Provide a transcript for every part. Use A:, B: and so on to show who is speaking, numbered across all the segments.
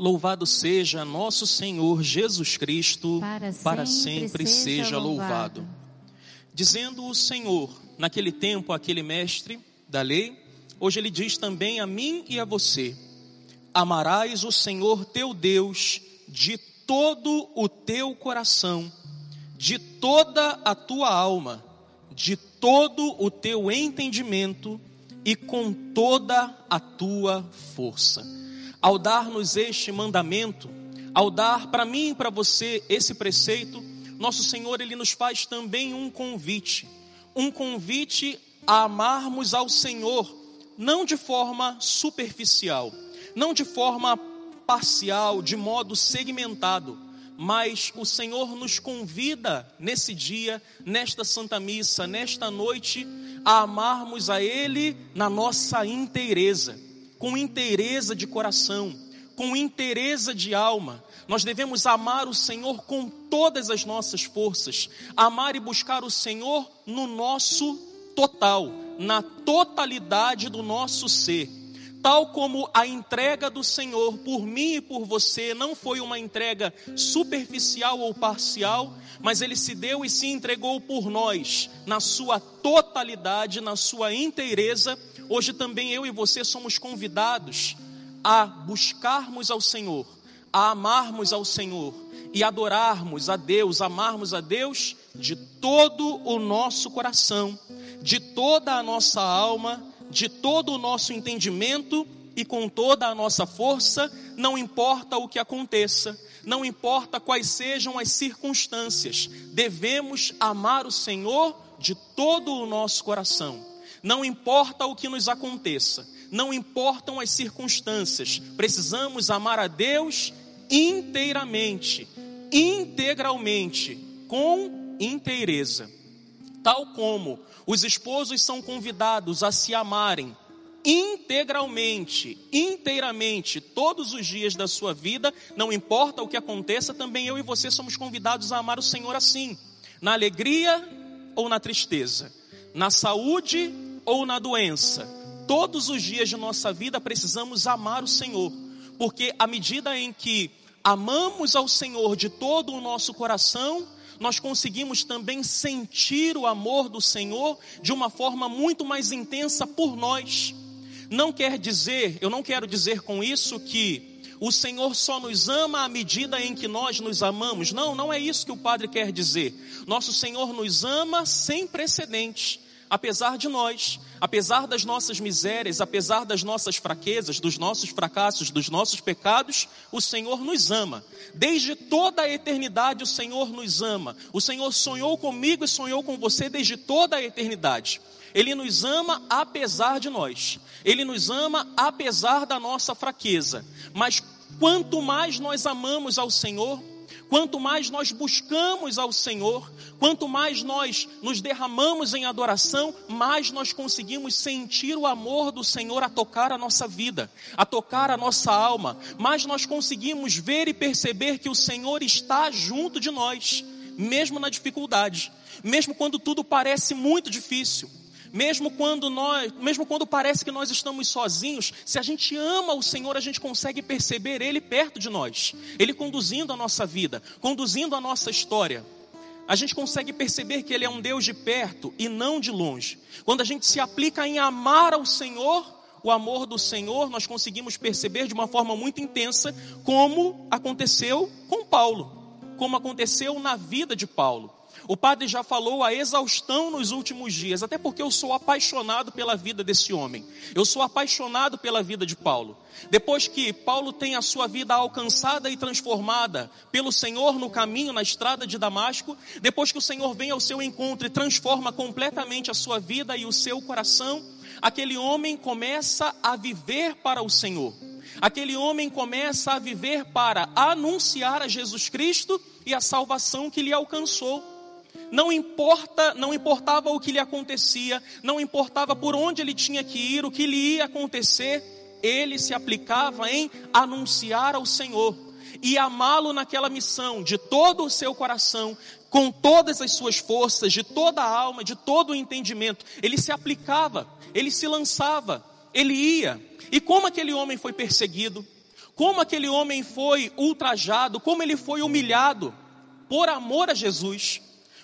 A: Louvado seja nosso Senhor Jesus Cristo,
B: Para
A: para
B: sempre
A: sempre
B: seja
A: seja louvado.
B: louvado.
A: Dizendo o Senhor, naquele tempo, aquele mestre da lei, hoje ele diz também a mim e a você: Amarás o Senhor teu Deus de todo o teu coração, de toda a tua alma, de todo o teu entendimento e com toda a tua força. Ao dar-nos este mandamento, ao dar para mim e para você esse preceito, nosso Senhor ele nos faz também um convite, um convite a amarmos ao Senhor, não de forma superficial, não de forma parcial, de modo segmentado, mas o Senhor nos convida nesse dia, nesta Santa Missa, nesta noite, a amarmos a Ele na nossa inteireza, com inteireza de coração, com inteireza de alma. Nós devemos amar o Senhor com todas as nossas forças, amar e buscar o Senhor no nosso total, na totalidade do nosso ser. Tal como a entrega do Senhor por mim e por você não foi uma entrega superficial ou parcial, mas ele se deu e se entregou por nós, na sua totalidade, na sua inteireza. Hoje também eu e você somos convidados a buscarmos ao Senhor, a amarmos ao Senhor e adorarmos a Deus, amarmos a Deus de todo o nosso coração, de toda a nossa alma, de todo o nosso entendimento e com toda a nossa força, não importa o que aconteça, não importa quais sejam as circunstâncias, devemos amar o Senhor de todo o nosso coração. Não importa o que nos aconteça, não importam as circunstâncias, precisamos amar a Deus inteiramente, integralmente, com inteireza. Tal como os esposos são convidados a se amarem integralmente, inteiramente, todos os dias da sua vida, não importa o que aconteça, também eu e você somos convidados a amar o Senhor assim, na alegria ou na tristeza, na saúde ou na doença. Todos os dias de nossa vida precisamos amar o Senhor, porque à medida em que amamos ao Senhor de todo o nosso coração, nós conseguimos também sentir o amor do Senhor de uma forma muito mais intensa por nós. Não quer dizer, eu não quero dizer com isso que o Senhor só nos ama à medida em que nós nos amamos. Não, não é isso que o Padre quer dizer. Nosso Senhor nos ama sem precedentes apesar de nós, apesar das nossas misérias, apesar das nossas fraquezas, dos nossos fracassos, dos nossos pecados, o Senhor nos ama. Desde toda a eternidade, o Senhor nos ama. O Senhor sonhou comigo e sonhou com você desde toda a eternidade. Ele nos ama apesar de nós. Ele nos ama apesar da nossa fraqueza. Mas quanto mais nós amamos ao Senhor, Quanto mais nós buscamos ao Senhor, quanto mais nós nos derramamos em adoração, mais nós conseguimos sentir o amor do Senhor a tocar a nossa vida, a tocar a nossa alma, mais nós conseguimos ver e perceber que o Senhor está junto de nós, mesmo na dificuldade, mesmo quando tudo parece muito difícil. Mesmo quando nós, mesmo quando parece que nós estamos sozinhos, se a gente ama o Senhor, a gente consegue perceber ele perto de nós, ele conduzindo a nossa vida, conduzindo a nossa história. A gente consegue perceber que ele é um Deus de perto e não de longe. Quando a gente se aplica em amar ao Senhor, o amor do Senhor, nós conseguimos perceber de uma forma muito intensa como aconteceu com Paulo, como aconteceu na vida de Paulo. O padre já falou a exaustão nos últimos dias, até porque eu sou apaixonado pela vida desse homem. Eu sou apaixonado pela vida de Paulo. Depois que Paulo tem a sua vida alcançada e transformada pelo Senhor no caminho, na estrada de Damasco, depois que o Senhor vem ao seu encontro e transforma completamente a sua vida e o seu coração, aquele homem começa a viver para o Senhor. Aquele homem começa a viver para anunciar a Jesus Cristo e a salvação que lhe alcançou. Não importa, não importava o que lhe acontecia, não importava por onde ele tinha que ir, o que lhe ia acontecer, ele se aplicava em anunciar ao Senhor e amá-lo naquela missão de todo o seu coração, com todas as suas forças, de toda a alma, de todo o entendimento. Ele se aplicava, ele se lançava, ele ia. E como aquele homem foi perseguido, como aquele homem foi ultrajado, como ele foi humilhado por amor a Jesus,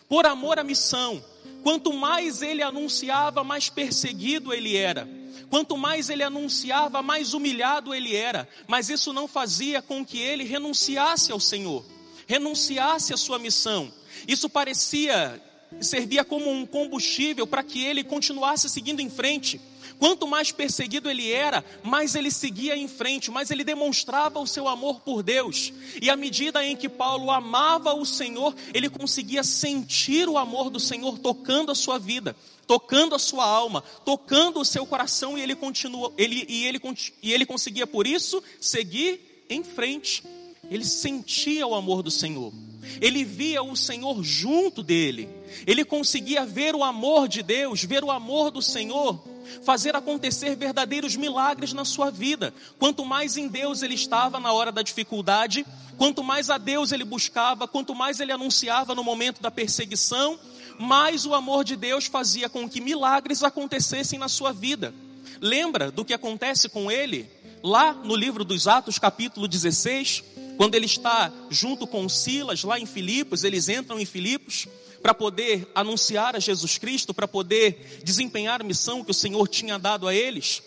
A: por amor à missão. Quanto mais ele anunciava, mais perseguido ele era. Quanto mais ele anunciava, mais humilhado ele era. Mas isso não fazia com que ele renunciasse ao Senhor, renunciasse à sua missão. Isso parecia servia como um combustível para que ele continuasse seguindo em frente. Quanto mais perseguido ele era, mais ele seguia em frente, mais ele demonstrava o seu amor por Deus. E à medida em que Paulo amava o Senhor, ele conseguia sentir o amor do Senhor tocando a sua vida, tocando a sua alma, tocando o seu coração, e ele continua, ele, e, ele, e ele conseguia por isso seguir em frente. Ele sentia o amor do Senhor. Ele via o Senhor junto dele. Ele conseguia ver o amor de Deus, ver o amor do Senhor fazer acontecer verdadeiros milagres na sua vida. Quanto mais em Deus ele estava na hora da dificuldade, quanto mais a Deus ele buscava, quanto mais ele anunciava no momento da perseguição, mais o amor de Deus fazia com que milagres acontecessem na sua vida. Lembra do que acontece com ele lá no livro dos Atos, capítulo 16, quando ele está junto com Silas lá em Filipos, eles entram em Filipos para poder anunciar a Jesus Cristo, para poder desempenhar a missão que o Senhor tinha dado a eles,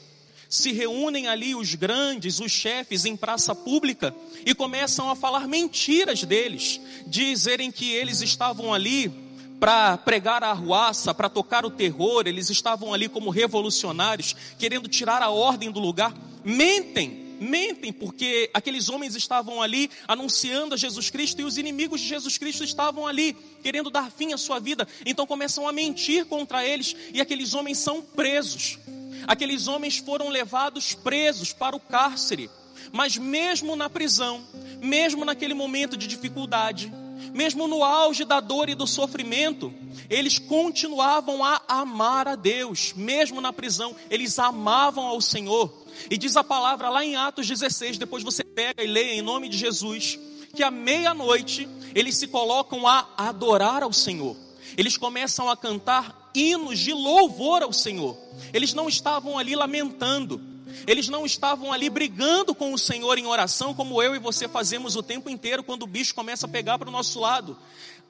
A: se reúnem ali os grandes, os chefes em praça pública e começam a falar mentiras deles, dizerem que eles estavam ali para pregar a arruaça, para tocar o terror, eles estavam ali como revolucionários, querendo tirar a ordem do lugar, mentem mentem, porque aqueles homens estavam ali anunciando a Jesus Cristo e os inimigos de Jesus Cristo estavam ali querendo dar fim à sua vida. Então começam a mentir contra eles e aqueles homens são presos. Aqueles homens foram levados presos para o cárcere. Mas mesmo na prisão, mesmo naquele momento de dificuldade, mesmo no auge da dor e do sofrimento, eles continuavam a amar a Deus, mesmo na prisão, eles amavam ao Senhor. E diz a palavra lá em Atos 16, depois você pega e leia em nome de Jesus, que à meia-noite eles se colocam a adorar ao Senhor. Eles começam a cantar hinos de louvor ao Senhor. Eles não estavam ali lamentando. Eles não estavam ali brigando com o Senhor em oração, como eu e você fazemos o tempo inteiro quando o bicho começa a pegar para o nosso lado.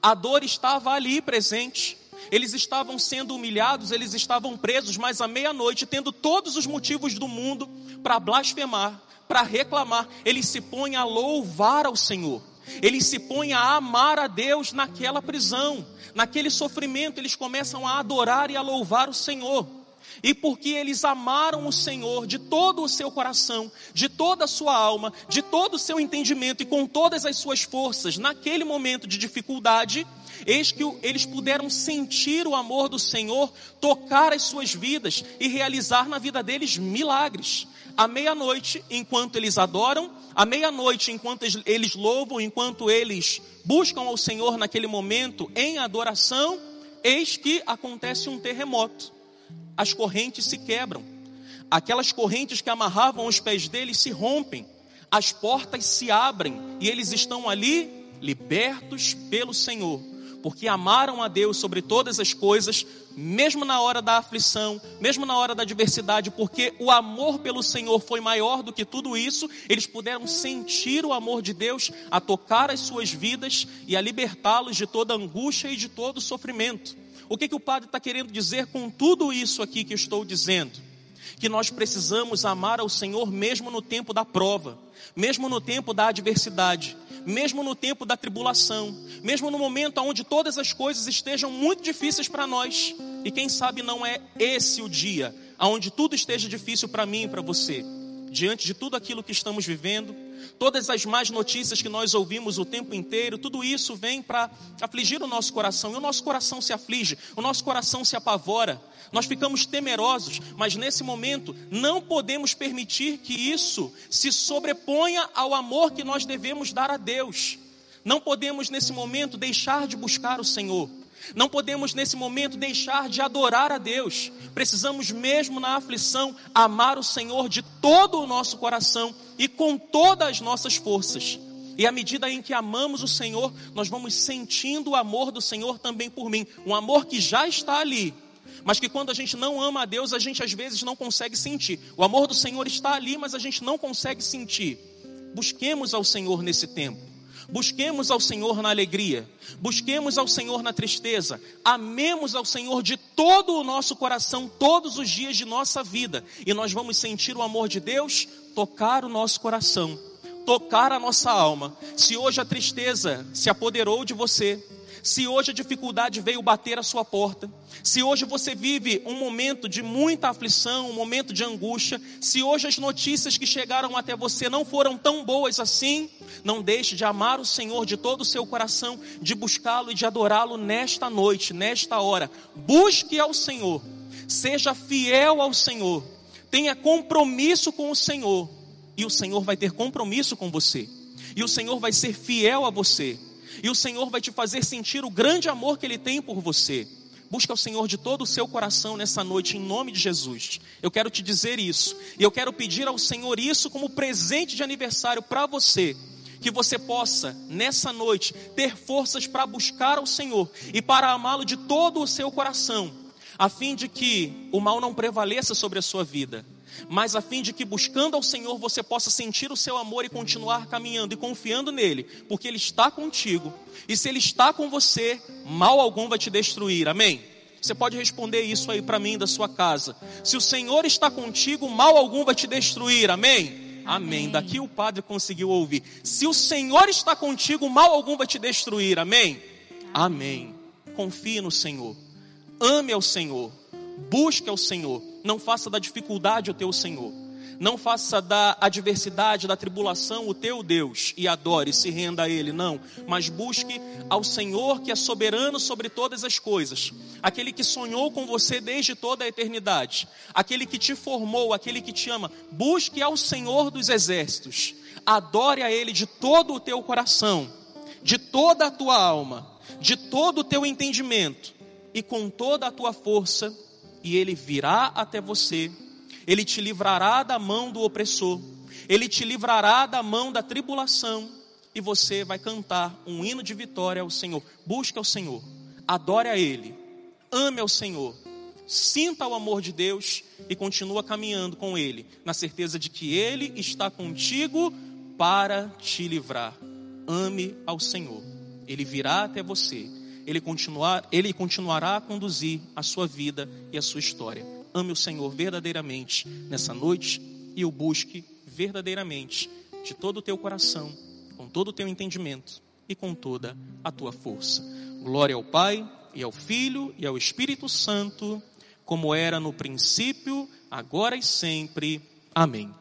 A: A dor estava ali presente. Eles estavam sendo humilhados, eles estavam presos, mas à meia-noite, tendo todos os motivos do mundo para blasfemar, para reclamar, eles se põem a louvar ao Senhor. Eles se põem a amar a Deus naquela prisão, naquele sofrimento, eles começam a adorar e a louvar o Senhor. E porque eles amaram o Senhor de todo o seu coração, de toda a sua alma, de todo o seu entendimento e com todas as suas forças, naquele momento de dificuldade, eis que eles puderam sentir o amor do Senhor, tocar as suas vidas e realizar na vida deles milagres. À meia-noite, enquanto eles adoram, à meia-noite, enquanto eles louvam, enquanto eles buscam ao Senhor naquele momento em adoração, eis que acontece um terremoto. As correntes se quebram. Aquelas correntes que amarravam os pés deles se rompem. As portas se abrem e eles estão ali libertos pelo Senhor porque amaram a Deus sobre todas as coisas, mesmo na hora da aflição, mesmo na hora da adversidade, porque o amor pelo Senhor foi maior do que tudo isso, eles puderam sentir o amor de Deus a tocar as suas vidas e a libertá-los de toda angústia e de todo sofrimento. O que, que o padre está querendo dizer com tudo isso aqui que estou dizendo? que nós precisamos amar ao Senhor mesmo no tempo da prova, mesmo no tempo da adversidade, mesmo no tempo da tribulação, mesmo no momento onde todas as coisas estejam muito difíceis para nós. E quem sabe não é esse o dia onde tudo esteja difícil para mim e para você. Diante de tudo aquilo que estamos vivendo, todas as más notícias que nós ouvimos o tempo inteiro, tudo isso vem para afligir o nosso coração, e o nosso coração se aflige, o nosso coração se apavora, nós ficamos temerosos, mas nesse momento não podemos permitir que isso se sobreponha ao amor que nós devemos dar a Deus. Não podemos nesse momento deixar de buscar o Senhor. Não podemos nesse momento deixar de adorar a Deus. Precisamos mesmo na aflição amar o Senhor de todo o nosso coração e com todas as nossas forças. E à medida em que amamos o Senhor, nós vamos sentindo o amor do Senhor também por mim, um amor que já está ali, mas que quando a gente não ama a Deus, a gente às vezes não consegue sentir. O amor do Senhor está ali, mas a gente não consegue sentir. Busquemos ao Senhor nesse tempo. Busquemos ao Senhor na alegria, busquemos ao Senhor na tristeza, amemos ao Senhor de todo o nosso coração todos os dias de nossa vida, e nós vamos sentir o amor de Deus tocar o nosso coração, tocar a nossa alma. Se hoje a tristeza se apoderou de você, se hoje a dificuldade veio bater a sua porta, se hoje você vive um momento de muita aflição, um momento de angústia, se hoje as notícias que chegaram até você não foram tão boas assim, não deixe de amar o Senhor de todo o seu coração, de buscá-lo e de adorá-lo nesta noite, nesta hora. Busque ao Senhor, seja fiel ao Senhor, tenha compromisso com o Senhor, e o Senhor vai ter compromisso com você, e o Senhor vai ser fiel a você e o Senhor vai te fazer sentir o grande amor que Ele tem por você. Busca o Senhor de todo o seu coração nessa noite, em nome de Jesus. Eu quero te dizer isso. E eu quero pedir ao Senhor isso como presente de aniversário para você. Que você possa, nessa noite, ter forças para buscar ao Senhor e para amá-lo de todo o seu coração, a fim de que o mal não prevaleça sobre a sua vida mas a fim de que buscando ao Senhor você possa sentir o seu amor e continuar caminhando e confiando nele, porque ele está contigo. E se ele está com você, mal algum vai te destruir. Amém? Você pode responder isso aí para mim da sua casa. Se o Senhor está contigo, mal algum vai te destruir. Amém? Amém? Amém. Daqui o padre conseguiu ouvir. Se o Senhor está contigo, mal algum vai te destruir. Amém? Amém. Confie no Senhor. Ame ao Senhor. Busque ao Senhor. Não faça da dificuldade o teu Senhor. Não faça da adversidade, da tribulação o teu Deus e adore, se renda a Ele, não. Mas busque ao Senhor que é soberano sobre todas as coisas, aquele que sonhou com você desde toda a eternidade, aquele que te formou, aquele que te ama. Busque ao Senhor dos exércitos, adore a Ele de todo o teu coração, de toda a tua alma, de todo o teu entendimento e com toda a tua força e ele virá até você, ele te livrará da mão do opressor, ele te livrará da mão da tribulação, e você vai cantar um hino de vitória ao Senhor. Busque ao Senhor, adore a Ele, ame ao Senhor, sinta o amor de Deus e continua caminhando com Ele, na certeza de que Ele está contigo para te livrar. Ame ao Senhor, Ele virá até você ele, continuar, ele continuará a conduzir a sua vida e a sua história. Ame o Senhor verdadeiramente nessa noite e o busque verdadeiramente de todo o teu coração, com todo o teu entendimento e com toda a tua força. Glória ao Pai e ao Filho e ao Espírito Santo, como era no princípio, agora e sempre. Amém.